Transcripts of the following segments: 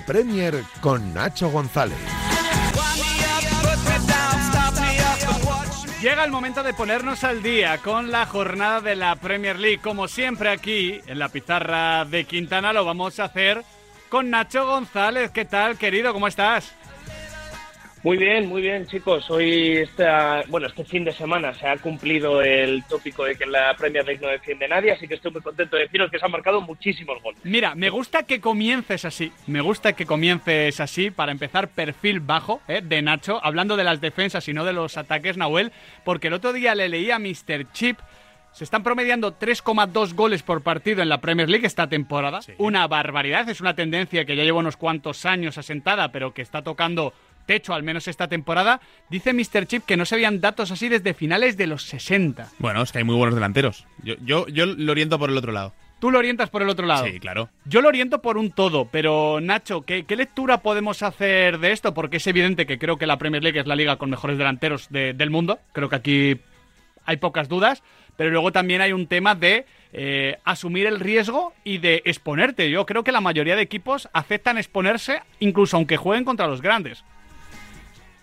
Premier con Nacho González. Llega el momento de ponernos al día con la jornada de la Premier League. Como siempre aquí, en la pizarra de Quintana, lo vamos a hacer con Nacho González. ¿Qué tal, querido? ¿Cómo estás? Muy bien, muy bien, chicos. Hoy, esta, bueno, este fin de semana se ha cumplido el tópico de que la Premier League no defiende a nadie, así que estoy muy contento de deciros que se han marcado muchísimos goles. Mira, me gusta que comiences así. Me gusta que comiences así para empezar perfil bajo ¿eh? de Nacho, hablando de las defensas y no de los ataques, Nahuel, porque el otro día le leí a Mr. Chip. Se están promediando 3,2 goles por partido en la Premier League esta temporada. Una barbaridad. Es una tendencia que ya lleva unos cuantos años asentada, pero que está tocando techo, al menos esta temporada. Dice Mr. Chip que no se habían datos así desde finales de los 60. Bueno, es que hay muy buenos delanteros. Yo, yo, yo lo oriento por el otro lado. Tú lo orientas por el otro lado. Sí, claro. Yo lo oriento por un todo, pero Nacho, ¿qué, qué lectura podemos hacer de esto? Porque es evidente que creo que la Premier League es la liga con mejores delanteros de- del mundo. Creo que aquí hay pocas dudas. Pero luego también hay un tema de eh, asumir el riesgo y de exponerte. Yo creo que la mayoría de equipos aceptan exponerse, incluso aunque jueguen contra los grandes.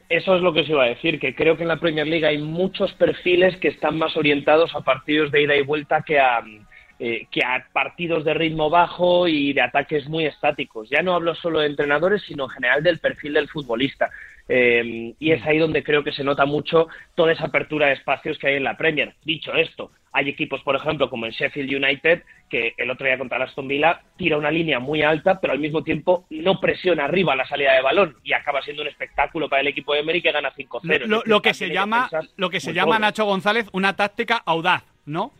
Eso es lo que os iba a decir, que creo que en la Premier League hay muchos perfiles que están más orientados a partidos de ida y vuelta que a, eh, que a partidos de ritmo bajo y de ataques muy estáticos. Ya no hablo solo de entrenadores, sino en general del perfil del futbolista. Eh, y es ahí donde creo que se nota mucho toda esa apertura de espacios que hay en la Premier. Dicho esto, hay equipos, por ejemplo, como el Sheffield United, que el otro día contra el Aston Villa tira una línea muy alta, pero al mismo tiempo no presiona arriba la salida de balón y acaba siendo un espectáculo para el equipo de Emery que gana 5-0. Lo, que se llama, lo que se llama. Nacho González una táctica audaz, ¿no?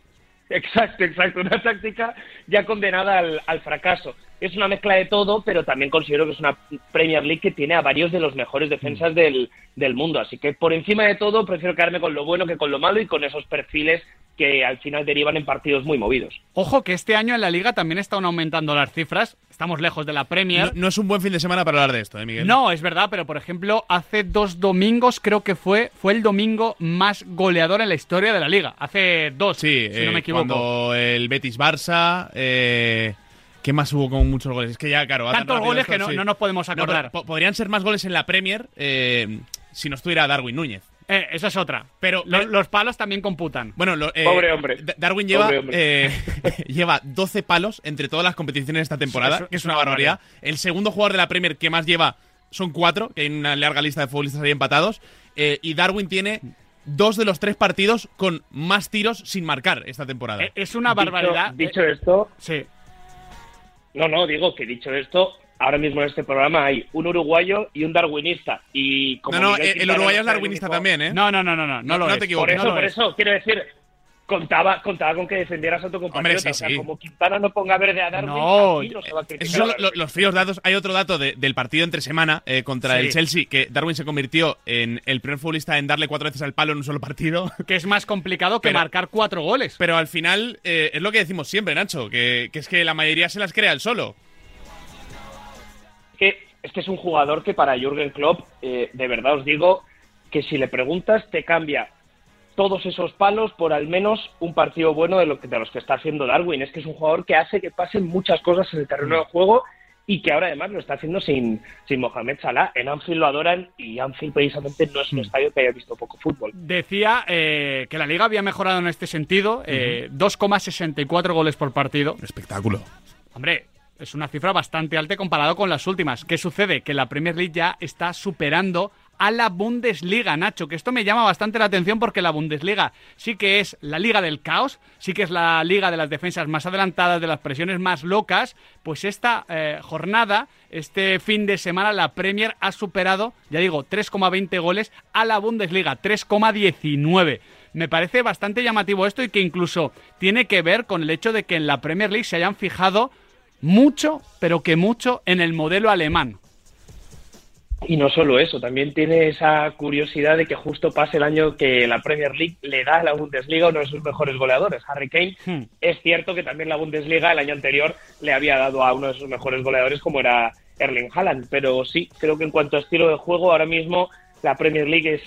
Exacto, exacto. Una táctica ya condenada al, al fracaso. Es una mezcla de todo, pero también considero que es una Premier League que tiene a varios de los mejores defensas del, del mundo. Así que por encima de todo, prefiero quedarme con lo bueno que con lo malo y con esos perfiles que al final derivan en partidos muy movidos. Ojo que este año en la liga también están aumentando las cifras. Estamos lejos de la Premier. no es un buen fin de semana para hablar de esto, ¿eh, Miguel? No, es verdad, pero por ejemplo, hace dos domingos creo que fue, fue el domingo más goleador en la historia de la liga. Hace dos, Sí, si no eh, me equivoco. cuando el Betis-Barça... Eh, ¿Qué más hubo con muchos goles? Es que ya, claro... tan Tantos rápido goles esto, que no, sí. no nos podemos No, acordar. po- podrían ser más goles en la Premier eh, si no estuviera Darwin Núñez. Eh, esa es otra. Pero- Lo- pero- los palos también computan. Bueno, lo- eh, Pobre hombre. Da- Darwin lleva, Pobre hombre. eh, lleva 12 palos entre todas las competiciones de esta temporada, Eso- que es una una barbaridad. El segundo jugador de la Premier que más lleva son cuatro, que hay una larga lista de futbolistas ahí empatados. eh, y Darwin tiene dos de los tres partidos con más tiros sin marcar esta temporada. Eh, es una Dicho- barbaridad. Dicho, Eh, esto, sí. No, no, digo que dicho esto, ahora mismo en este programa hay un uruguayo y un darwinista. Y como no, no, Miguel eh, el uruguayo es darwinista único- también, ¿eh? No, no, no, no, no, no, No- lo no es. te Por equivoques. eso, No lo por es. eso, quiero decir, contaba, contaba con que defendieras a tu compañero. Hombre, sí, o sea, sí. como Quintana no ponga verde a Darwin, No, no se va a criticar Esos son los fríos datos. Hay otro dato de- del partido entre semana eh, contra Sí. el Chelsea, que Darwin se convirtió en el primer futbolista en darle cuatro veces al palo en un solo partido. Que es más complicado que Pero- marcar cuatro goles. Pero al final eh, es lo que decimos siempre, Nacho, que, que es que la mayoría se las crea él solo. que es que es un jugador que para Jürgen Klopp, eh, de verdad os digo, que si le preguntas te cambia todos esos palos por al menos un partido bueno de, lo que, de los que está haciendo Darwin. Es que es un jugador que hace que pasen muchas cosas en el terreno de juego y que ahora además lo está haciendo sin, sin Mohamed Salah. En Anfield lo adoran y Anfield precisamente no es un estadio que haya visto poco fútbol. Decía eh, que la liga había mejorado en este sentido. eh, 2,64 goles por partido. Espectáculo. Hombre, es una cifra bastante alta comparado con las últimas. ¿Qué sucede? Que la Premier League ya está superando a la Bundesliga, Nacho, que esto me llama bastante la atención porque la Bundesliga sí que es la liga del caos, sí que es la liga de las defensas más adelantadas, de las presiones más locas, pues esta eh, jornada, este fin de semana, la Premier ha superado, ya digo, 3,20 goles a la Bundesliga, 3,19. Me parece bastante llamativo esto y que incluso tiene que ver con el hecho de que en la Premier League se hayan fijado mucho, pero que mucho en el modelo alemán. Y no solo eso, también tiene esa curiosidad de que justo pase el año que la Premier League le da a la Bundesliga uno de sus mejores goleadores, Harry Kane. Hmm. Es cierto que también la Bundesliga el año anterior le había dado a uno de sus mejores goleadores como era Erling Haaland, pero sí, creo que en cuanto a estilo de juego, ahora mismo la Premier League es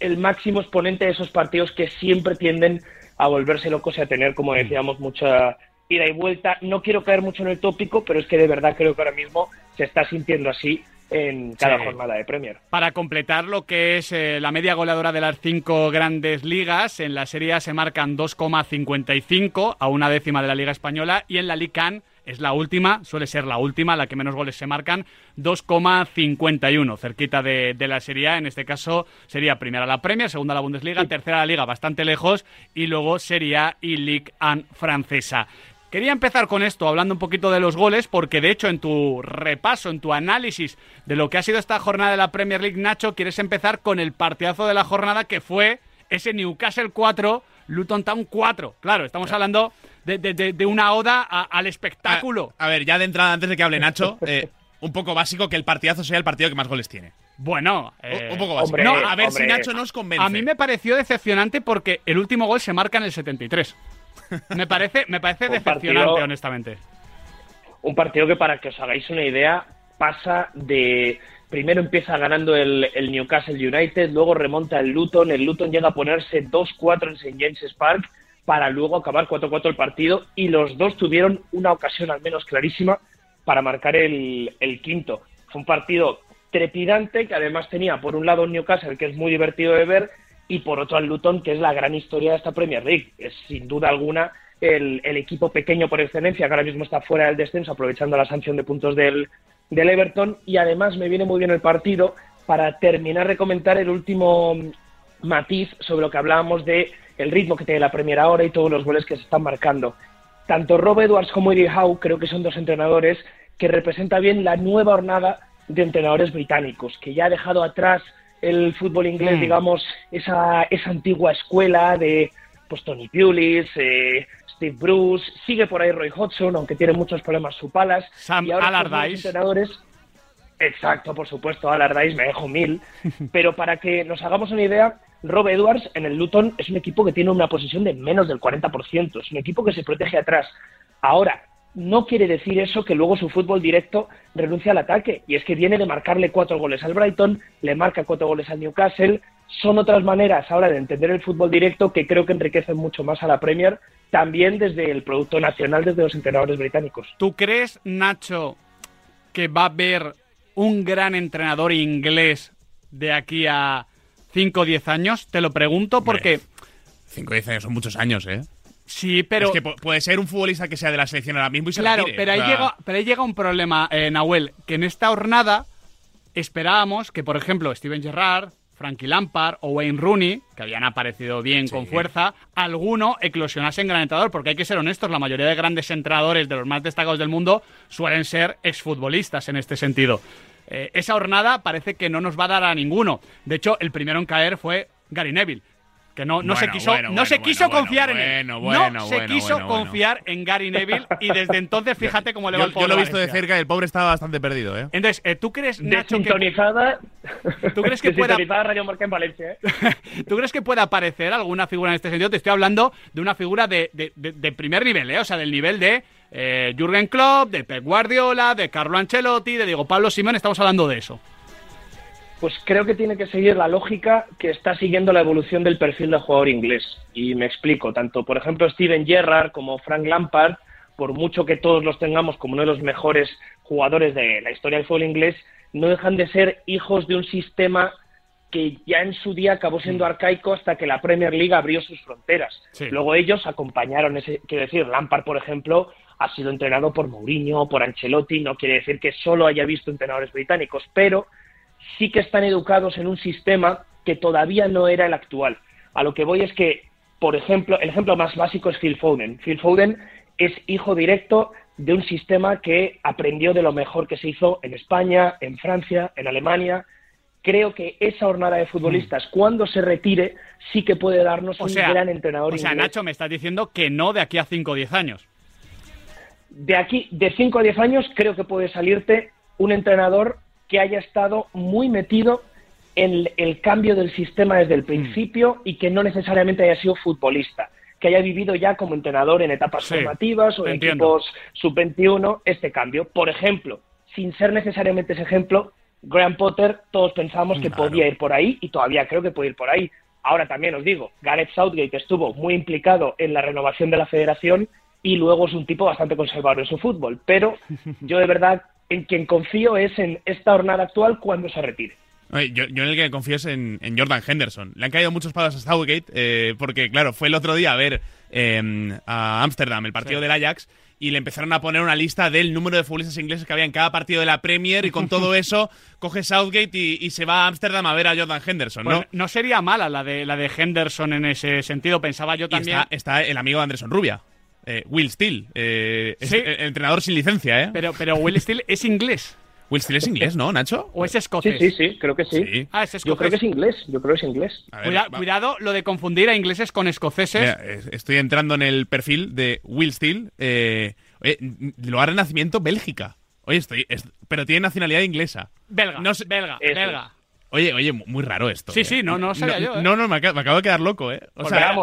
el máximo exponente de esos partidos que siempre tienden a volverse locos y a tener, como decíamos, mucha ida y vuelta. No quiero caer mucho en el tópico, pero es que de verdad creo que ahora mismo se está sintiendo así en cada Sí. jornada de Premier. Para completar lo que es eh, la media goleadora de las cinco grandes ligas, en la Serie A se marcan 2,55 a una décima de la Liga Española y en la Liga CAN es la última, suele ser la última, la que menos goles se marcan, 2,51, cerquita de, de la Serie A. En este caso sería primera la Premier, segunda la Bundesliga, tercera la Liga, bastante lejos, y luego Serie A y Ligue 1 francesa. Quería empezar con esto, hablando un poquito de los goles, porque de hecho en tu repaso, en tu análisis de lo que ha sido esta jornada de la Premier League, Nacho, quieres empezar con el partidazo de la jornada que fue ese Newcastle 4, Luton Town 4. Claro, estamos hablando de, de- de- de una oda a- al espectáculo. A, a ver, ya de entrada, antes de que hable Nacho, eh, un poco básico que el partidazo sea el partido que más goles tiene. Bueno, Un- eh, un poco básico. hombre, no, a ver si. Nacho nos convence. a mí me pareció decepcionante porque el último gol se marca en el 73. Me parece, me parece decepcionante, partido- honestamente. Un partido que, para que os hagáis una idea, pasa de. Primero empieza ganando el, el Newcastle United, luego remonta el Luton. El Luton llega a ponerse 2-4 en St. James's Park para luego acabar 4-4 el partido. Y los dos tuvieron una ocasión al menos clarísima para marcar el, el quinto. Fue un partido trepidante que además tenía por un lado un Newcastle que es muy divertido de ver y por otro al Luton que es la gran historia de esta Premier League. Es sin duda alguna el, el equipo pequeño por excelencia que ahora mismo está fuera del descenso aprovechando la sanción de puntos del, del Everton y además me viene muy bien el partido para terminar de comentar el último matiz sobre lo que hablábamos de el ritmo que tiene la Premier ahora y todos los goles que se están marcando. Tanto Rob Edwards como Eddie Howe creo que son dos entrenadores que representan bien la nueva hornada de entrenadores británicos, que ya ha dejado atrás el fútbol inglés, Mm. digamos, esa, esa antigua escuela de pues Tony Pulis, eh, Steve Bruce, sigue por ahí Roy Hodgson, aunque tiene muchos problemas su palas. Sam y ahora Allardyce. entrenadores Exacto, por supuesto, Allardyce me dejo mil. Pero para que nos hagamos una idea, Rob Edwards en el Luton es un equipo que tiene una posición de menos del 40%. Es un equipo que se protege atrás. Ahora, no quiere decir eso que luego su fútbol directo renuncia al ataque. Y es que viene de marcarle cuatro goles al Brighton, le marca cuatro goles al Newcastle. Son otras maneras ahora de entender el fútbol directo que creo que enriquecen mucho más a la Premier, también desde el producto nacional, desde los entrenadores británicos. ¿Tú crees, Nacho, que va a haber un gran entrenador inglés de aquí a 5 o 10 años? Te lo pregunto porque 5 o 10 años son muchos años, ¿eh? Sí, pero es que pu- puede ser un futbolista que sea de la selección ahora mismo y se claro, pero o sea, llega, pero ahí llega un problema, eh, Nahuel, que en esta jornada esperábamos que, por ejemplo, Steven Gerrard, Frankie Lampard o Wayne Rooney, que habían aparecido bien con fuerza, alguno eclosionase en gran entrenador, porque hay que ser honestos, la mayoría de grandes entrenadores de los más destacados del mundo suelen ser exfutbolistas en este sentido. Eh, esa jornada parece que no nos va a dar a ninguno. De hecho, el primero en caer fue Gary Neville. Que no, no se quiso, bueno, no bueno, se quiso bueno, confiar en él. bueno, bueno, no se quiso bueno, bueno. confiar en Gary Neville y desde entonces fíjate cómo le va Yo, el yo pobre lo he visto de cerca y el pobre estaba bastante perdido, ¿eh? Entonces, eh, ¿tú crees, Nacho, que. ¿Tú crees que pueda- Radio Marca en Valencia, ¿eh? ¿tú crees que puede aparecer alguna figura en este sentido? Te estoy hablando de una figura de, de- de- de primer nivel, ¿eh? O sea, del nivel de eh, Jürgen Klopp, de Pep Guardiola, de Carlo Ancelotti, de Diego Pablo Simón. Estamos hablando de eso. Pues creo que tiene que seguir la lógica que está siguiendo la evolución del perfil del jugador inglés. Y me explico, tanto por ejemplo Steven Gerrard como Frank Lampard, por mucho que todos los tengamos como uno de los mejores jugadores de la historia del fútbol inglés, no dejan de ser hijos de un sistema que ya en su día acabó siendo arcaico hasta que la Premier League abrió sus fronteras. Sí. Luego ellos acompañaron ese, quiero decir, Lampard, por ejemplo, ha sido entrenado por Mourinho, por Ancelotti, no quiere decir que solo haya visto entrenadores británicos, pero sí que están educados en un sistema que todavía no era el actual. A lo que voy es que, por ejemplo, el ejemplo más básico es Phil Foden. Phil Foden es hijo directo de un sistema que aprendió de lo mejor que se hizo en España, en Francia, en Alemania. Creo que esa jornada de futbolistas, cuando se retire, sí que puede darnos O un sea, gran entrenador o sea inglés. Nacho, me estás diciendo que no de aquí a 5 o 10 años. de aquí, de 5 a 10 años, creo que puede salirte un entrenador que haya estado muy metido en el cambio del sistema desde el principio y que no necesariamente haya sido futbolista, que haya vivido ya como entrenador en etapas Sí, formativas o en entiendo. equipos sub-21, este cambio. Por ejemplo, sin ser necesariamente ese ejemplo, Graham Potter, todos pensamos que Claro. podía ir por ahí y todavía creo que puede ir por ahí. Ahora también os digo, Gareth Southgate estuvo muy implicado en la renovación de la federación y luego es un tipo bastante conservador en su fútbol. Pero yo de verdad en quien confío es en esta jornada actual cuando se retire. Yo, yo, en el que confío es en, Jordan Henderson. Le han caído muchos palos a Southgate eh, porque, claro, fue el otro día a ver em, a Ámsterdam el partido del Ajax y le empezaron a poner una lista del número de futbolistas ingleses que había en cada partido de la Premier y con todo eso coge Southgate y, se va a Ámsterdam a ver a Jordan Henderson, ¿no? Pues no sería mala la de, la de Henderson en ese sentido, pensaba yo también. Está, está, el amigo de Anderson Rubia. Eh, Will Steele, eh, entrenador sin licencia, ¿eh? Pero, pero Will Steele es inglés. Will Steele es inglés, ¿no, Nacho? ¿O es escocés? Sí, sí, sí, creo que sí. Ah, es escocés. Yo creo que es inglés, yo creo que es inglés. cuidado lo de confundir a ingleses con escoceses. estoy entrando en el perfil de Will Steele. Eh, oye, lugar de nacimiento, Bélgica. Oye, estoy, pero tiene nacionalidad inglesa. Belga, no, belga, belga. Oye, oye, muy raro esto. Sí, sí, no, no sabía yo. ¿eh? No, no, me acabo, de quedar loco, ¿eh? O sea,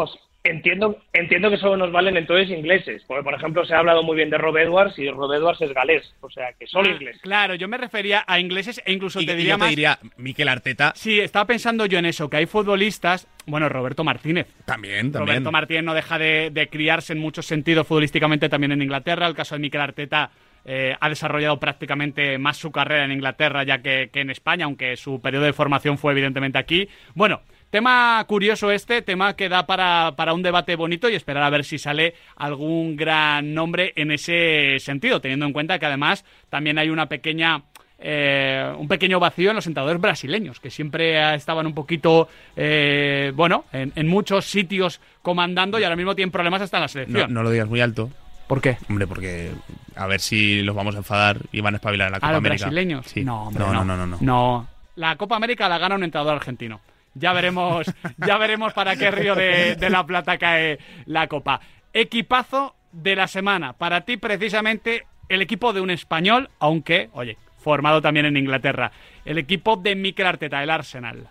Entiendo, entiendo que solo nos valen entonces ingleses, porque por ejemplo se ha hablado muy bien de Rob Edwards y Rob Edwards es galés, o sea que solo ah, inglés. Claro, yo me refería a ingleses e incluso te diría yo te diría Miquel Arteta. Sí, estaba pensando yo en eso, que hay futbolistas, bueno, Roberto Martínez. También, también. Roberto Martínez no deja de, criarse en muchos sentidos futbolísticamente también en Inglaterra, el caso de Miquel Arteta eh, ha desarrollado prácticamente más su carrera en Inglaterra ya que, que en España, aunque su periodo de formación fue evidentemente aquí. Bueno, Tema curioso este, tema que da para, para, un debate bonito y esperar a ver si sale algún gran nombre en ese sentido, teniendo en cuenta que además también hay una pequeña eh, un pequeño vacío en los sentadores brasileños, que siempre estaban un poquito, eh, bueno, en, muchos sitios comandando y ahora mismo tienen problemas hasta en la selección. No, lo digas muy alto. ¿Por qué? Hombre, porque a ver si los vamos a enfadar y van a espabilar en la Copa ¿A los brasileños? No, no, no, no, no, no. La Copa América la gana un entrenador argentino. Ya veremos, ya veremos para qué río de, la Plata cae la copa. Equipazo de la semana. Para ti, precisamente, el equipo de un español, aunque, oye, formado también en Inglaterra. El equipo de Mikel Arteta, el Arsenal.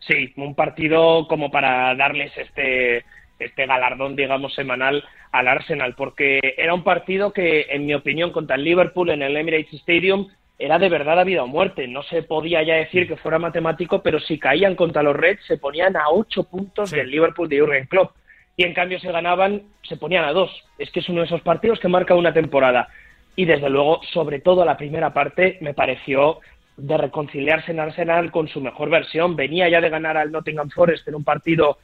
Sí, un partido como para darles este, este galardón, digamos, semanal al Arsenal, porque era un partido que, en mi opinión, contra el Liverpool en el Emirates Stadium era de verdad la vida o muerte. No se podía ya decir que fuera matemático, pero si caían contra los Reds se ponían a ocho puntos del Liverpool de Jurgen Klopp. Y en cambio se ganaban, se ponían a dos. Es que es uno de esos partidos que marca una temporada. Y desde luego, sobre todo la primera parte, me pareció de reconciliarse en Arsenal con su mejor versión. Venía ya de ganar al Nottingham Forest en un partido,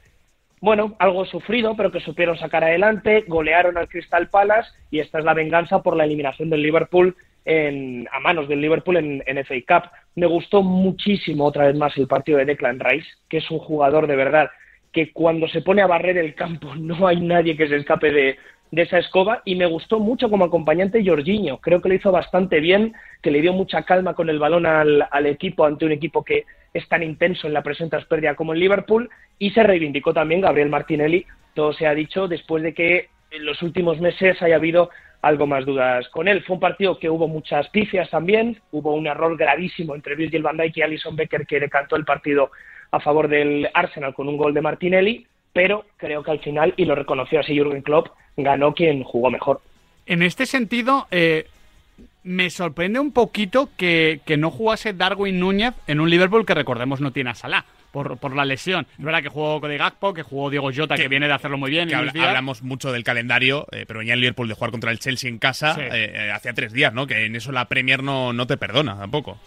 bueno, algo sufrido, pero que supieron sacar adelante, golearon al Crystal Palace y esta es la venganza por la eliminación del Liverpool a manos del Liverpool en, en FA Cup. Me gustó muchísimo otra vez más el partido de Declan Rice, que es un jugador de verdad que cuando se pone a barrer el campo no hay nadie que se escape de, esa escoba y me gustó mucho como acompañante Jorginho. Creo que lo hizo bastante bien, que le dio mucha calma con el balón al, al equipo ante un equipo que es tan intenso en la presión tras pérdida como el Liverpool y se reivindicó también Gabriel Martinelli, todo se ha dicho después de que en los últimos meses haya habido algo más dudas con él. Fue un partido que hubo muchas pifias también, hubo un error gravísimo entre Virgil van Dijk y Alison Becker que decantó el partido a favor del Arsenal con un gol de Martinelli, pero creo que al final, y lo reconoció así Jürgen Klopp, ganó quien jugó mejor. En este sentido, eh, me sorprende un poquito que, que, no jugase Darwin Núñez en un Liverpool que recordemos no tiene a Salah por, la lesión. Es verdad que jugó de Gakpo, que jugó Diego Jota, que, viene de hacerlo muy bien. hablamos mucho del calendario, eh, pero venía el Liverpool de jugar contra el Chelsea en casa eh, eh, hacía tres días, ¿no? Que en eso la Premier no, no te perdona tampoco.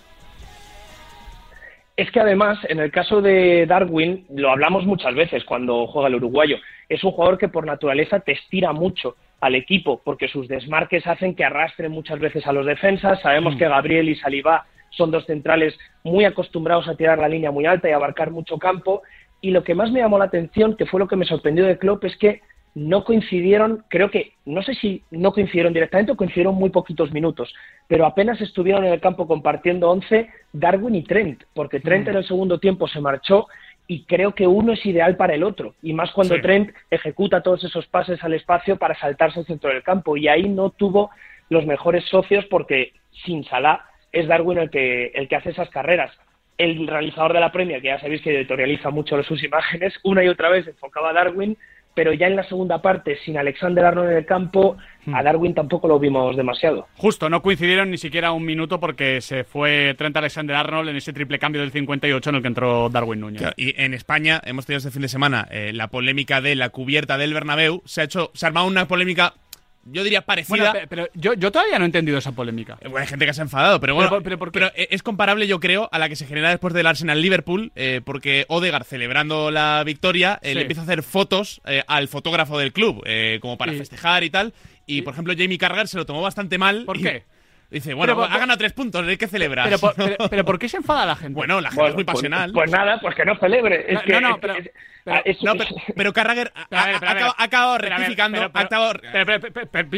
Es que además, en el caso de Darwin, lo hablamos muchas veces cuando juega el uruguayo, es un jugador que por naturaleza te estira mucho al equipo, porque sus desmarques hacen que arrastren muchas veces a los defensas. Sabemos mm. que Gabriel y Saliba son dos centrales muy acostumbrados a tirar la línea muy alta y abarcar mucho campo. Y lo que más me llamó la atención, que fue lo que me sorprendió de Klopp, es que no coincidieron, creo que, no sé si no coincidieron directamente o coincidieron muy poquitos minutos, pero apenas estuvieron en el campo compartiendo once Darwin y Trent, porque Trent mm. en el segundo tiempo se marchó y creo que uno es ideal para el otro, y más cuando Trent ejecuta todos esos pases al espacio para saltarse al centro del campo, y ahí no tuvo los mejores socios porque sin Salah es Darwin el que, el que hace esas carreras. El realizador de la premia, que ya sabéis que editorializa mucho sus imágenes, una y otra vez enfocaba a Darwin, pero ya en la segunda parte, sin Alexander Arnold en el campo, a Darwin tampoco lo vimos demasiado. Justo, no coincidieron ni siquiera un minuto porque se fue Trent Alexander Arnold en ese triple cambio del 58 en el que entró Darwin Núñez. Claro, y en España hemos tenido este fin de semana eh, la polémica de la cubierta del Bernabéu. Se ha hecho, se ha armado una polémica, yo diría parecida. Bueno, pero yo, yo todavía no he entendido esa polémica. Eh, bueno, hay gente que se ha enfadado, pero bueno, Pero- pero ¿por qué? eh, es comparable, yo creo, a la que se genera después del Arsenal-Liverpool, eh, porque Odegaard, celebrando la victoria, eh, Sí. le empieza a hacer fotos eh, al fotógrafo del club, eh, como para festejar y tal. Y, y- por ejemplo, Jamie Carragher se lo tomó bastante mal. ¿Por y qué? Dice, bueno, Pero por- ha ganado tres puntos, hay que celebrar. Pero, por- pero, pero ¿por qué se enfada la gente? bueno, la gente Bueno, es muy pues- pasional. Pues, nada, pues que no celebre. Es No, que- no, pero- es- pero- ah, es- no, pero, pero Carragher ha, Pero, a ver, ha- acabado- ha rectificando.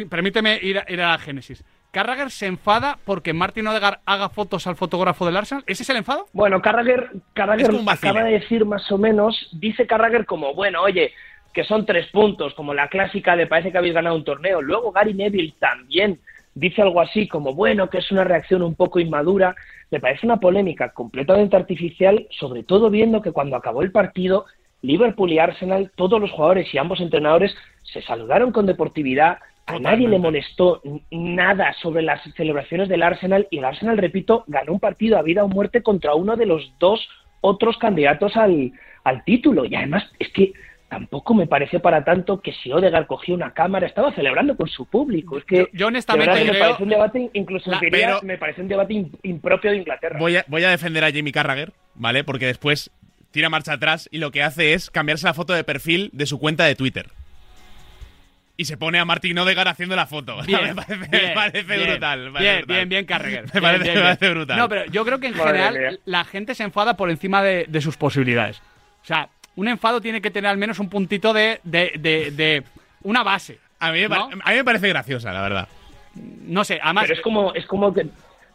permíteme ir a, ir a la génesis. ¿Carragher se enfada porque Martin Odegaard haga fotos al fotógrafo del Arsenal? ¿Ese es el enfado? Bueno, Carragher, Carragher acaba de decir más o menos, dice Carragher como, bueno, oye, que son tres puntos, como la clásica de parece que habéis ganado un torneo. Luego Gary Neville también dice algo así como, bueno, que es una reacción un poco inmadura. Me parece una polémica completamente artificial, sobre todo viendo que cuando acabó el partido, Liverpool y Arsenal, todos los jugadores y ambos entrenadores se saludaron con deportividad. A nadie le molestó nada sobre las celebraciones del Arsenal y el Arsenal, repito, ganó un partido a vida o muerte contra uno de los dos otros candidatos al, al título. Y además es que tampoco me parece para tanto que si Odegaard cogía una cámara, estaba celebrando con su público. Es que Yo- yo honestamente me parece un debate, incluso La- diría, pero- me parece un debate im- impropio de Inglaterra. Voy a, voy a defender a Jamie Carragher, ¿vale? Porque después tira marcha atrás y lo que hace es cambiarse la foto de perfil de su cuenta de Twitter. Y se pone a Martín Odegaard haciendo la foto. me parece, me bien, parece bien, brutal. me parece bien, brutal. bien, bien, Carragher. Me parece, me brutal. No, pero yo creo que en Madre general mía. la gente se enfada por encima de, de sus posibilidades. O sea, un enfado tiene que tener al menos un puntito de, de, de, de una base. a, mí me ¿no? pare- a mí me parece graciosa, la verdad. No sé, además... Pero es como, es como que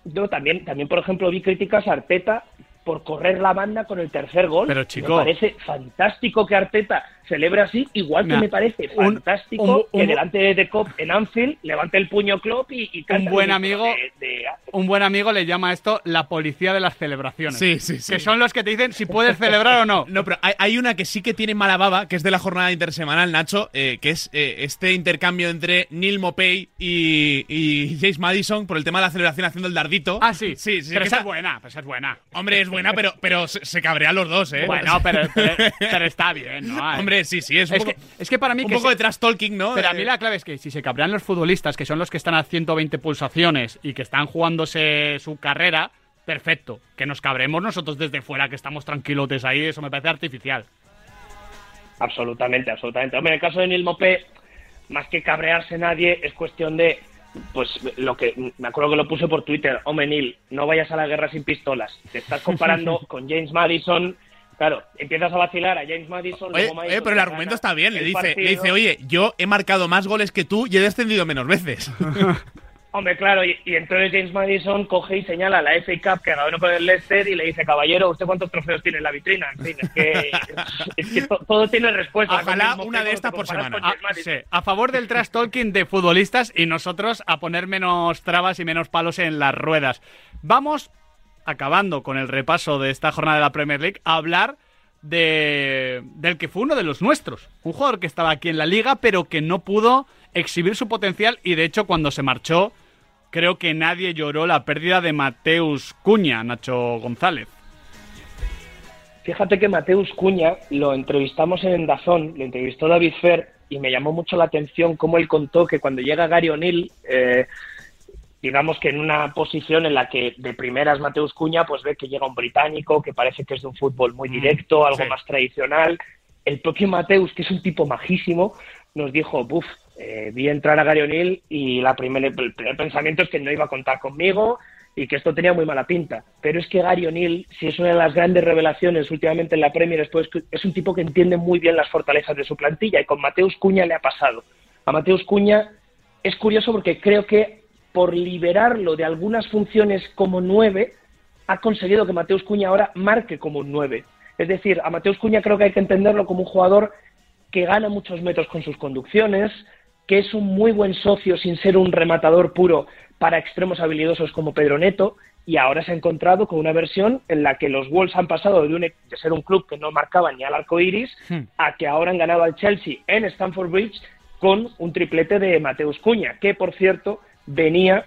yo también, también por ejemplo vi críticas a Arteta por correr la banda con el tercer gol. Pero, me chico. parece fantástico que Arteta celebre así, igual que me parece fantástico un- un- que delante de Klopp en Anfield levante el puño Klopp y, y Un buen amigo- de- de- Un buen amigo le llama a esto la policía de las celebraciones. Sí, sí, sí. Que son los que te dicen si puedes celebrar o no. No, pero hay, hay una que sí que tiene mala baba, que es de la jornada intersemanal, Nacho, eh, que es eh, este intercambio entre Neil Mopey y, y James Madison por el tema de la celebración haciendo el dardito. Ah, sí. Sí, sí. Pero esa esa- es buena, pues es buena. Hombre, es buena, pero, pero se, se cabrean los dos, ¿eh? Bueno, pero, pero, pero está bien, ¿no? Hombre, sí, sí, es un es, poco, que, es que para mí un que poco se- de trash talking, ¿no? Pero a Eh, mí la clave es que si se cabrean los futbolistas, que son los que están a 120 pulsaciones y que están jugándose su carrera, perfecto. Que nos cabremos nosotros desde fuera, que estamos tranquilotes ahí, eso me parece artificial. Absolutamente, absolutamente. Hombre, en el caso de Neil Mopé, más que cabrearse nadie, es cuestión de, pues, lo que, me acuerdo que lo puse por Twitter, hombre, Neil, no vayas a la guerra sin pistolas. Te estás comparando con James Madison, claro, empiezas a vacilar a James Madison. Oye, luego Madison oye, pero el argumento gana está bien. Le dice, le dice, oye, yo he marcado más goles que tú y he descendido menos veces. Hombre, claro, y, y entonces James Madison coge y señala a la FA Cup que ganó con el Leicester y le dice, caballero, ¿usted cuántos trofeos tiene en la vitrina? En fin, es que, es que to- todo tiene respuesta. Ojalá una de estas por semana. con A, James Madison. sí, a favor del trash talking de futbolistas y nosotros a poner menos trabas y menos palos en las ruedas. Vamos, acabando con el repaso de esta jornada de la Premier League, a hablar de, del que fue uno de los nuestros. Un jugador que estaba aquí en la liga, pero que no pudo exhibir su potencial y de hecho cuando se marchó, creo que nadie lloró la pérdida de Mateus Cuña, Nacho González. Fíjate que Mateus Cuña lo entrevistamos en Dazón, lo entrevistó David Fer y me llamó mucho la atención cómo él contó que cuando llega Gary O'Neill, eh, digamos que en una posición en la que de primeras Mateus Cuña pues ve que llega un británico que parece que es de un fútbol muy directo, algo sí. más tradicional. El propio Mateus, que es un tipo majísimo, nos dijo, buf, eh, vi entrar a Gary O'Neill y la primer, el primer pensamiento es que no iba a contar conmigo y que esto tenía muy mala pinta. Pero es que Gary O'Neill, si es una de las grandes revelaciones últimamente en la Premier, es, que es un tipo que entiende muy bien las fortalezas de su plantilla y con Mateus Cuña le ha pasado. A Mateus Cuña es curioso porque creo que por liberarlo de algunas funciones como nueve, ha conseguido que Mateus Cuña ahora marque como un nueve. Es decir, a Mateus Cuña creo que hay que entenderlo como un jugador que gana muchos metros con sus conducciones, que es un muy buen socio sin ser un rematador puro para extremos habilidosos como Pedro Neto, y ahora se ha encontrado con una versión en la que los Wolves han pasado de, un, de ser un club que no marcaba ni al arco iris Hmm. a que ahora han ganado al Chelsea en Stamford Bridge con un triplete de Mateus Cuña, que por cierto venía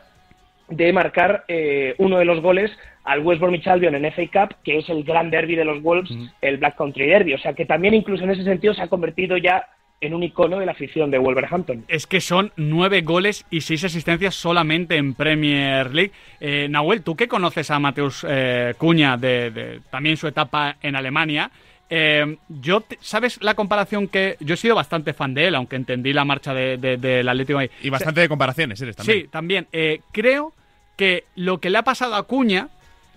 de marcar eh, uno de los goles al West Bromwich Albion en FA Cup, que es el gran derby de los Wolves, el Black Country Derby. O sea que también incluso en ese sentido se ha convertido ya en un icono de la afición de Wolverhampton. Es que son nueve goles y seis asistencias solamente en Premier League. Eh, Nahuel, tú que conoces a Mateus eh, Cuña de, de también su etapa en Alemania, eh, yo ¿sabes la comparación que yo he sido bastante fan de él, aunque entendí la marcha de- de- Atlético de Madrid? Y bastante de comparaciones eres también. Sí, también. Eh, creo que lo que le ha pasado a Cuña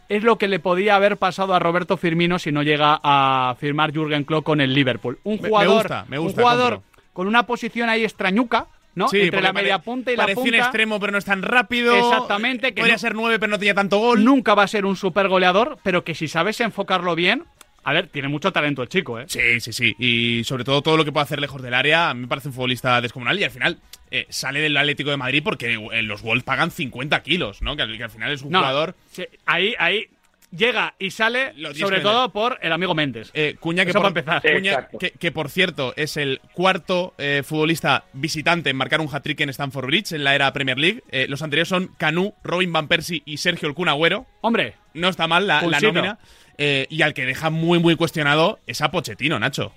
es lo que le podía haber pasado a Roberto Firmino si no llega a firmar Jürgen Klopp con el Liverpool. Un Me- me jugador, gusta, me gusta, un jugador compro. con una posición ahí extrañuca, ¿no? Sí, Entre la media punta y la punta. un extremo, pero no es tan rápido. Exactamente, que Podría no- ser nueve, pero no tenía tanto gol. Nunca va a ser un super goleador, pero que si sabes enfocarlo bien, a ver, tiene mucho talento el chico, ¿eh? Sí, sí, sí. Y sobre todo todo lo que puede hacer lejos del área, a mí me parece un futbolista descomunal. Y al final eh, sale del Atlético de Madrid porque eh, los Wolves pagan 50 kilos, ¿no? Que, al- que al final es un No, jugador. sí, ahí, ahí llega y sale, sobre todo por el amigo Méndez. Eh, Cuña, que Eso por, empezar. Cuña, que, que por cierto es el cuarto eh, futbolista visitante en marcar un hat-trick en Stamford Bridge en la era Premier League. Eh, los anteriores son Canu, Robin Van Persie y Sergio El Kun Agüero. Hombre, No está mal la, la nómina. Eh, y al que deja muy, muy cuestionado es a Pochettino, Nacho.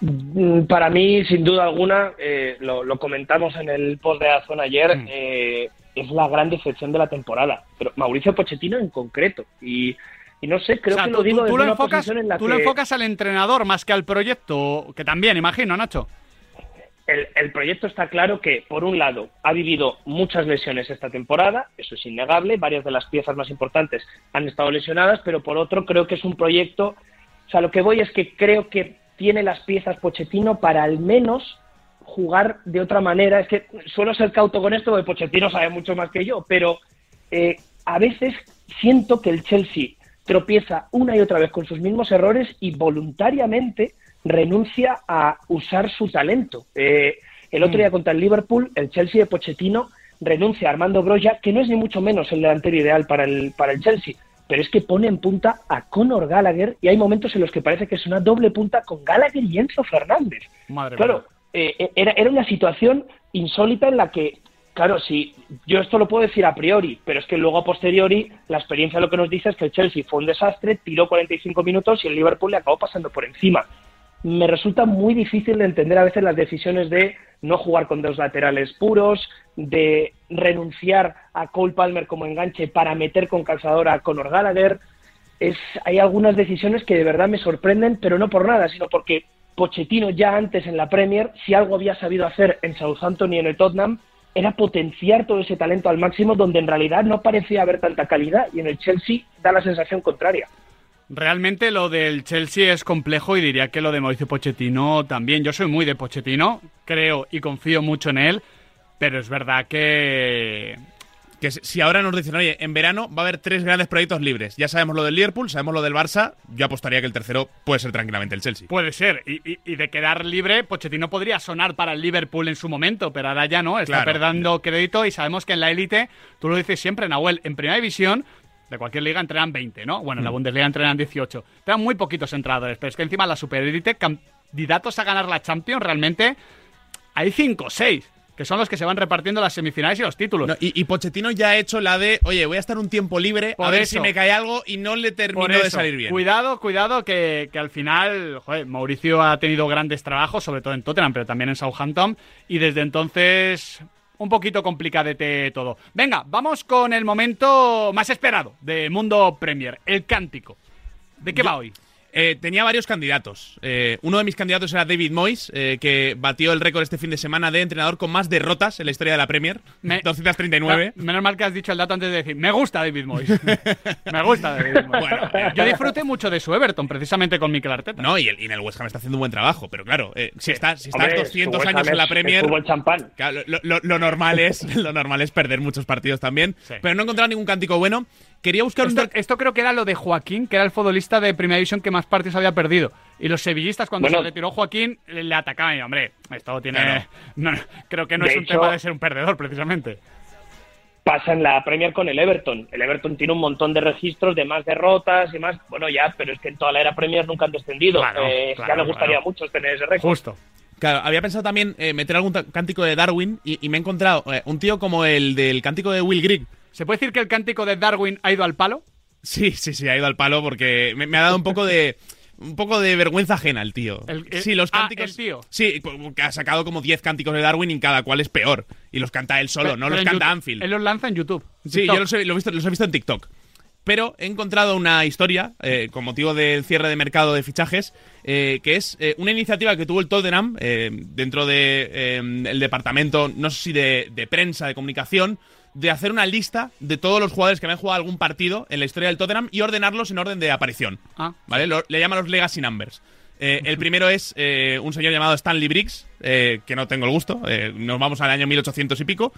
Mm, Para mí, sin duda alguna, eh, lo, lo comentamos en el post de Azón ayer, Mm. eh, es la gran decepción de la temporada. Pero Mauricio Pochettino en concreto. Y, y no sé, creo o sea, que tú, lo digo tú- lo enfocas, posición en la tú que lo enfocas al entrenador más que al proyecto, que también, imagino, Nacho. El, proyecto está claro que, por un lado, ha vivido muchas lesiones esta temporada, eso es innegable, varias de las piezas más importantes han estado lesionadas, pero por otro creo que es un proyecto, o sea, lo que voy es que creo que tiene las piezas Pochettino para al menos jugar de otra manera. Es que suelo ser cauto con esto, porque Pochettino sabe mucho más que yo, pero eh, a veces siento que el Chelsea tropieza una y otra vez con sus mismos errores y voluntariamente renuncia a usar su talento. Eh, el otro día contra el Liverpool, el Chelsea de Pochettino renuncia a Armando Broya, que no es ni mucho menos el delantero ideal para el, para el Chelsea, pero es que pone en punta a Conor Gallagher y hay momentos en los que parece que es una doble punta con Gallagher y Enzo Fernández. Madre Claro, mía. eh, era, era una situación insólita en la que, claro, si yo esto lo puedo decir a priori, pero es que luego a posteriori la experiencia lo que nos dice es que el Chelsea fue un desastre, tiró 45 minutos y el Liverpool le acabó pasando por encima. Me resulta muy difícil de entender a veces las decisiones de no jugar con dos laterales puros, de renunciar a Cole Palmer como enganche para meter con calzador a Conor Gallagher. Es, hay algunas decisiones que de verdad me sorprenden, pero no por nada, sino porque Pochettino ya antes en la Premier, si algo había sabido hacer en Southampton y en el Tottenham, era potenciar todo ese talento al máximo donde en realidad no parecía haber tanta calidad y en el Chelsea da la sensación contraria. Realmente lo del Chelsea es complejo y diría que lo de Mauricio Pochettino también. Yo soy muy de Pochettino, creo y confío mucho en él, pero es verdad que Que si- ahora nos dicen, oye, en verano va a haber tres grandes proyectos libres. Ya sabemos lo del Liverpool, sabemos lo del Barça. Yo apostaría que el tercero puede ser tranquilamente el Chelsea. puede ser. Y, y- y de quedar libre, Pochettino podría sonar para el Liverpool en su momento, pero ahora ya no, está Claro. perdiendo crédito y sabemos que en la élite, tú lo dices siempre, Nahuel, en primera división de cualquier liga entrenan 20, ¿no? Bueno, en la Bundesliga entrenan 18. Pero muy poquitos entrenadores, pero es que encima la superélite, candidatos a ganar la Champions, realmente hay 5 o 6, que son los que se van repartiendo las semifinales y los títulos. No, y, y Pochettino ya ha hecho la de, oye, voy a estar un tiempo libre, Por a ver eso. si me cae algo y no le termino de salir bien. Cuidado, cuidado, que, que al final, joder, Mauricio ha tenido grandes trabajos, sobre todo en Tottenham, pero también en Southampton, y desde entonces un poquito complicadete todo. Venga, vamos con el momento más esperado de Mundo Premier, el cántico. ¿De qué va hoy? Eh, tenía varios candidatos. Eh, uno de mis candidatos era David Moyes, eh, que batió el récord este fin de semana de entrenador con más derrotas en la historia de la Premier. Me- 239. Menos mal que has dicho el dato antes de decir, me gusta David Moyes. me gusta David Moyes. Bueno, eh, Yo disfruté mucho de su Everton, precisamente con Mikel Arteta. No, y el, y en el West Ham está haciendo un buen trabajo, pero claro, eh, si, estás, si estás Hombre, 200 su West años en la Premier, champán. Claro, lo, lo- lo normal es, lo normal es perder muchos partidos también. Sí. Pero no he encontrado ningún cántico bueno. Quería buscar un. Esto, dato- esto creo que era lo de Joaquín, que era el futbolista de Primera División que más partidos había perdido. Y los sevillistas, cuando Bueno. se retiró Joaquín, le le atacaban. Y, hombre, esto tiene. Claro. no, creo que no De es un hecho- tema de ser un perdedor, precisamente. pasa en la Premier con el Everton. El Everton tiene un montón de registros de más derrotas y más. Bueno, ya, pero es que en toda la era Premier nunca han descendido. Claro, Eh, claro, ya me gustaría claro. mucho tener ese récord. Justo. Claro, había pensado también eh, meter algún cántico de Darwin y, y me he encontrado eh, un tío como el del cántico de Will Grigg. ¿Se puede decir que el cántico de Darwin ha ido al palo? Sí, sí, sí, ha ido al palo porque me, me ha dado un poco de un poco de vergüenza ajena el tío. El- el- sí, los ah, cánticos. el tío. Sí, como que ha sacado como 10 cánticos de Darwin y cada cual es peor. Y los canta él solo, no Pero los canta YouTube- Anfield. Él los lanza en YouTube. Sí, yo los he, lo he visto, los he visto en TikTok. Pero he encontrado una historia eh, con motivo del cierre de mercado de fichajes, eh, que es eh, una iniciativa que tuvo el Tottenham dentro del departamento, no sé si de, de prensa, de comunicación, de hacer una lista de todos los jugadores que habían jugado algún partido en la historia del Tottenham y ordenarlos en orden de aparición. Ah. ¿Vale? Lo- le llaman los Legacy Numbers. Eh, el primero es eh, un señor llamado Stanley Briggs, eh, que no tengo el gusto, eh, nos vamos al año 1800 y pico.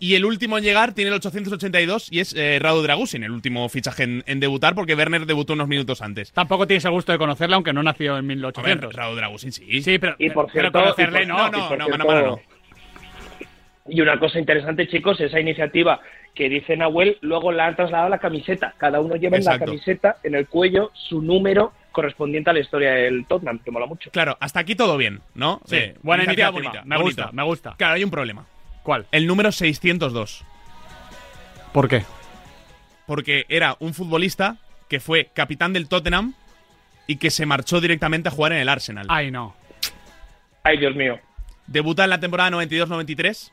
Y el último en llegar tiene el 882 y es eh, Radu Dragusin, el último fichaje en, en debutar, porque Werner debutó unos minutos antes. Tampoco tienes el gusto de conocerle, aunque no nació en A ver, 1800. Radu Dragusin sí. Sí, pero, Y por pero cierto, conocerle y por- no. no, y por no, cierto- mano a mano. Y una cosa interesante, chicos, esa iniciativa que dice Nahuel, luego la han trasladado a la camiseta. Cada uno lleva en la camiseta, en el cuello, su número correspondiente a la historia del Tottenham, que mola mucho. Claro, hasta aquí todo bien, ¿no? Sí, Eh, buena iniciativa. bonita, me bonita. gusta, me gusta. Claro, hay un problema. ¿Cuál? El número 602. ¿Por qué? Porque era un futbolista que fue capitán del Tottenham y que se marchó directamente a jugar en el Arsenal. Ay, no. Ay, Dios mío. Debuta en la temporada 92-93.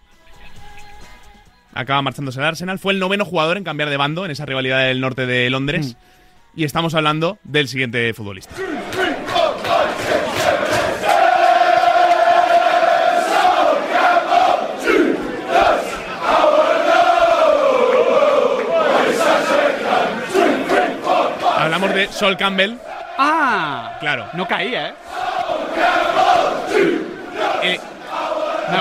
Acaba marchándose al Arsenal. Fue el noveno jugador en cambiar de bando en esa rivalidad del norte de Londres. Y estamos hablando del siguiente futbolista. Hablamos de Sol Campbell. ¡Ah! Claro. No caía, ¿eh? Eh, Me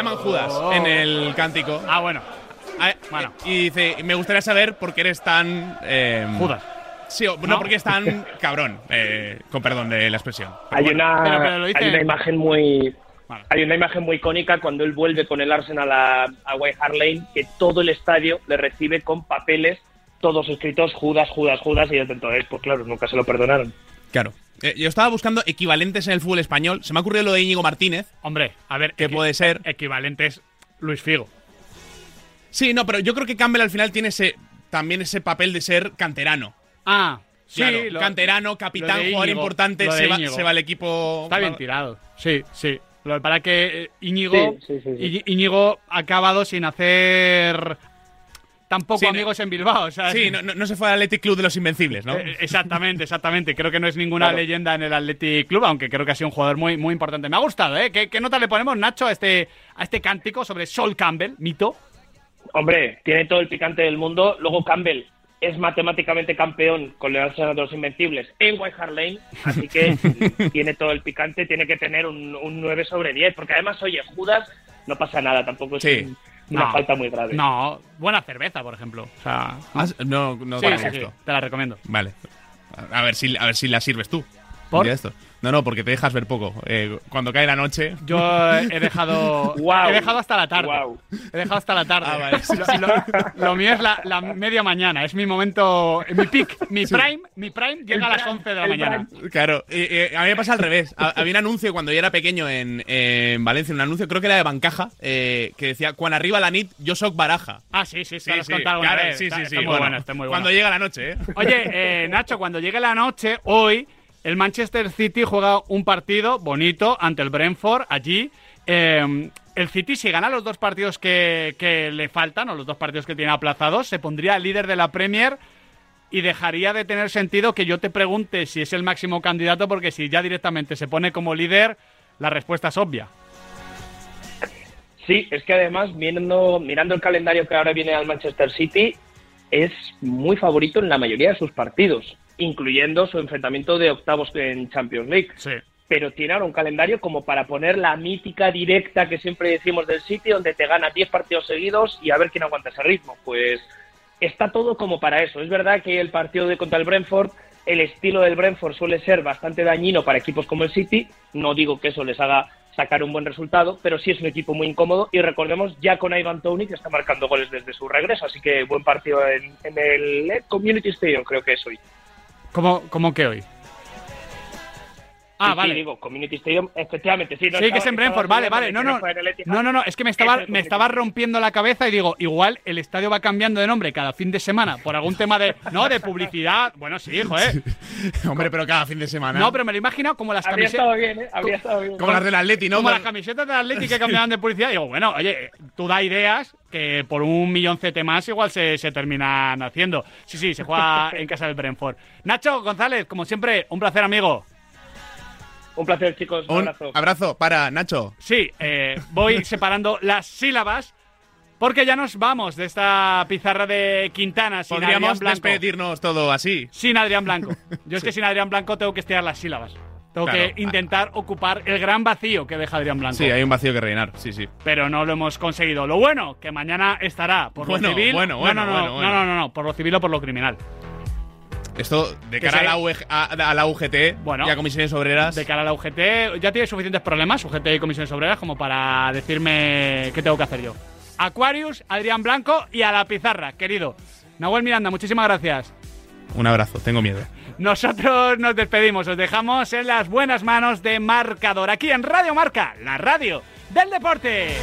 llaman Judas Oh. en el cántico. Ah, bueno. Ah, bueno. Y dice, me gustaría saber por qué eres tan... eh, Judas. Sí, o- no, ¿No? porque es tan cabrón, eh, con perdón de la expresión. Pero Hay bueno, una, pero- pero lo dice- hay una imagen muy Vale. hay una imagen muy icónica cuando él vuelve con el Arsenal a, a White Hart Lane que todo el estadio le recibe con papeles todos escritos Judas, Judas, Judas y desde entonces pues claro nunca se lo perdonaron Claro. Eh, yo estaba buscando equivalentes en el fútbol español. Se me ha ocurrido lo de Íñigo Martínez. Hombre, a ver. ¿Qué puede ser? Equivalentes Luis Figo. Sí, no, pero yo creo que Campbell al final tiene ese también ese papel de ser canterano. Ah, sí. Claro, lo- canterano, capitán, jugador importante, se va, se va al equipo. Está bien tirado. Sí, sí. Lo es que eh, Íñigo, Sí, sí, sí, sí. Íñigo ha acabado sin hacer tampoco Sí, no- amigos en Bilbao. ¿sabes? Sí, no, no- no se fue al Athletic Club de los Invencibles, ¿no? Eh, Exactamente, exactamente. Creo que no es ninguna Claro. leyenda en el Athletic Club, aunque creo que ha sido un jugador muy, muy importante. Me ha gustado, ¿eh? ¿Qué, qué nota le ponemos, Nacho, a este, a este cántico sobre Sol Campbell, mito? hombre tiene todo el picante del mundo luego Campbell es matemáticamente campeón con el Arsenal de los Invencibles en White Hart Lane, así que tiene todo el picante, tiene que tener un, un 9 sobre 10, porque además, oye, Judas no pasa nada, tampoco es Sí. un- una No, falta muy grave. No, buena cerveza, por ejemplo. O sea, Ah, no, no sí, para sí, sí, gusto. te la recomiendo. Vale. A ver si, a ver si la sirves tú. ¿Por? Estos. No, no, porque te dejas ver poco. Eh, cuando cae la noche. Yo he dejado. He dejado hasta la tarde. He dejado hasta la tarde. Ah, vale. Lo, lo- lo mío es la, la media mañana. Es mi momento. Mi peak. Mi prime. Mi prime llega a las 11 de la mañana. Claro, eh, eh, a mí me pasa al revés. Ha- Había un anuncio cuando yo era pequeño en, en Valencia, un anuncio, creo que era de Bancaja, eh, que decía: Cuando arriba la nit, yo soy baraja. Ah, sí, sí, sí. Claro, vez. sí, Está- sí, está sí. muy bueno, bueno, está muy bueno. Cuando llega la noche, ¿eh? Oye, eh, Nacho, cuando llegue la noche, hoy el Manchester City juega un partido bonito ante el Brentford allí. Eh, el City, si gana los dos partidos que, que le faltan, o los dos partidos que tiene aplazados, se pondría líder de la Premier y dejaría de tener sentido que yo te pregunte si es el máximo candidato, porque si ya directamente se pone como líder, la respuesta es obvia. Sí, es que además, mirando, mirando el calendario que ahora viene al Manchester City, es muy favorito en la mayoría de sus partidos, incluyendo su enfrentamiento de octavos en Champions League. Sí. Pero tiene ahora un calendario como para poner la mítica directa que siempre decimos del City, donde te gana 10 partidos seguidos y a ver quién aguanta ese ritmo. Pues está todo como para eso. Es verdad que el partido de contra el Brentford, el estilo del Brentford suele ser bastante dañino para equipos como el City. No digo que eso les haga sacar un buen resultado, pero sí es un equipo muy incómodo y recordemos ya con Ivan Tony que está marcando goles desde su regreso, así que buen partido en, en el eh, Community Stadium creo que es hoy. ¿Cómo, cómo que hoy? Ah, Sí, vale. Sí, digo, Community Stadium, efectivamente, sí. no Sí, que es en Brentford, vale, vale. No, no, no, no, no, es que me Es estaba, me estaba rompiendo la cabeza y digo, igual el estadio va cambiando de nombre cada fin de semana por algún tema de, no, de publicidad. Bueno, sí, hijo, ¿eh? Hombre, pero cada fin de semana. No, pero me lo imagino como las Habría camisetas. estado bien, ¿eh? Habría estado bien. Como las del Atleti, ¿no? Como las camisetas del Atleti que cambiaban de publicidad. Digo, bueno, oye, tú da ideas que por un millón CT más igual se, se terminan haciendo. Sí, sí, se juega en casa del Brentford. Nacho González, como siempre, un placer, amigo. Un placer, chicos. Un Un abrazo. abrazo para Nacho. Sí, eh, voy separando las sílabas porque ya nos vamos de esta pizarra de Quintana sin Adrián Podríamos Blanco. despedirnos todo así. Sin Adrián Blanco. Yo es que sin Adrián Blanco tengo que estirar las sílabas. Tengo Claro. que intentar ocupar el gran vacío que deja Adrián Blanco. Sí, hay un vacío que rellenar. Sí, sí. Pero no lo hemos conseguido. Lo bueno, que mañana estará por Bueno, lo civil. bueno, No, bueno, no, no, bueno, no, bueno. no, no, no, por lo civil o por lo criminal. Esto de cara a se- la, UG a, a la UGT Bueno. y a comisiones obreras. De cara a la UGT, ya tiene suficientes problemas, UGT y comisiones obreras, como para decirme qué tengo que hacer yo. Aquarius, Adrián Blanco y a la pizarra, querido. Nahuel Miranda, muchísimas gracias. Un abrazo, tengo miedo. Nosotros nos despedimos, os dejamos en las buenas manos de Marcador, aquí en Radio Marca, la radio del deporte.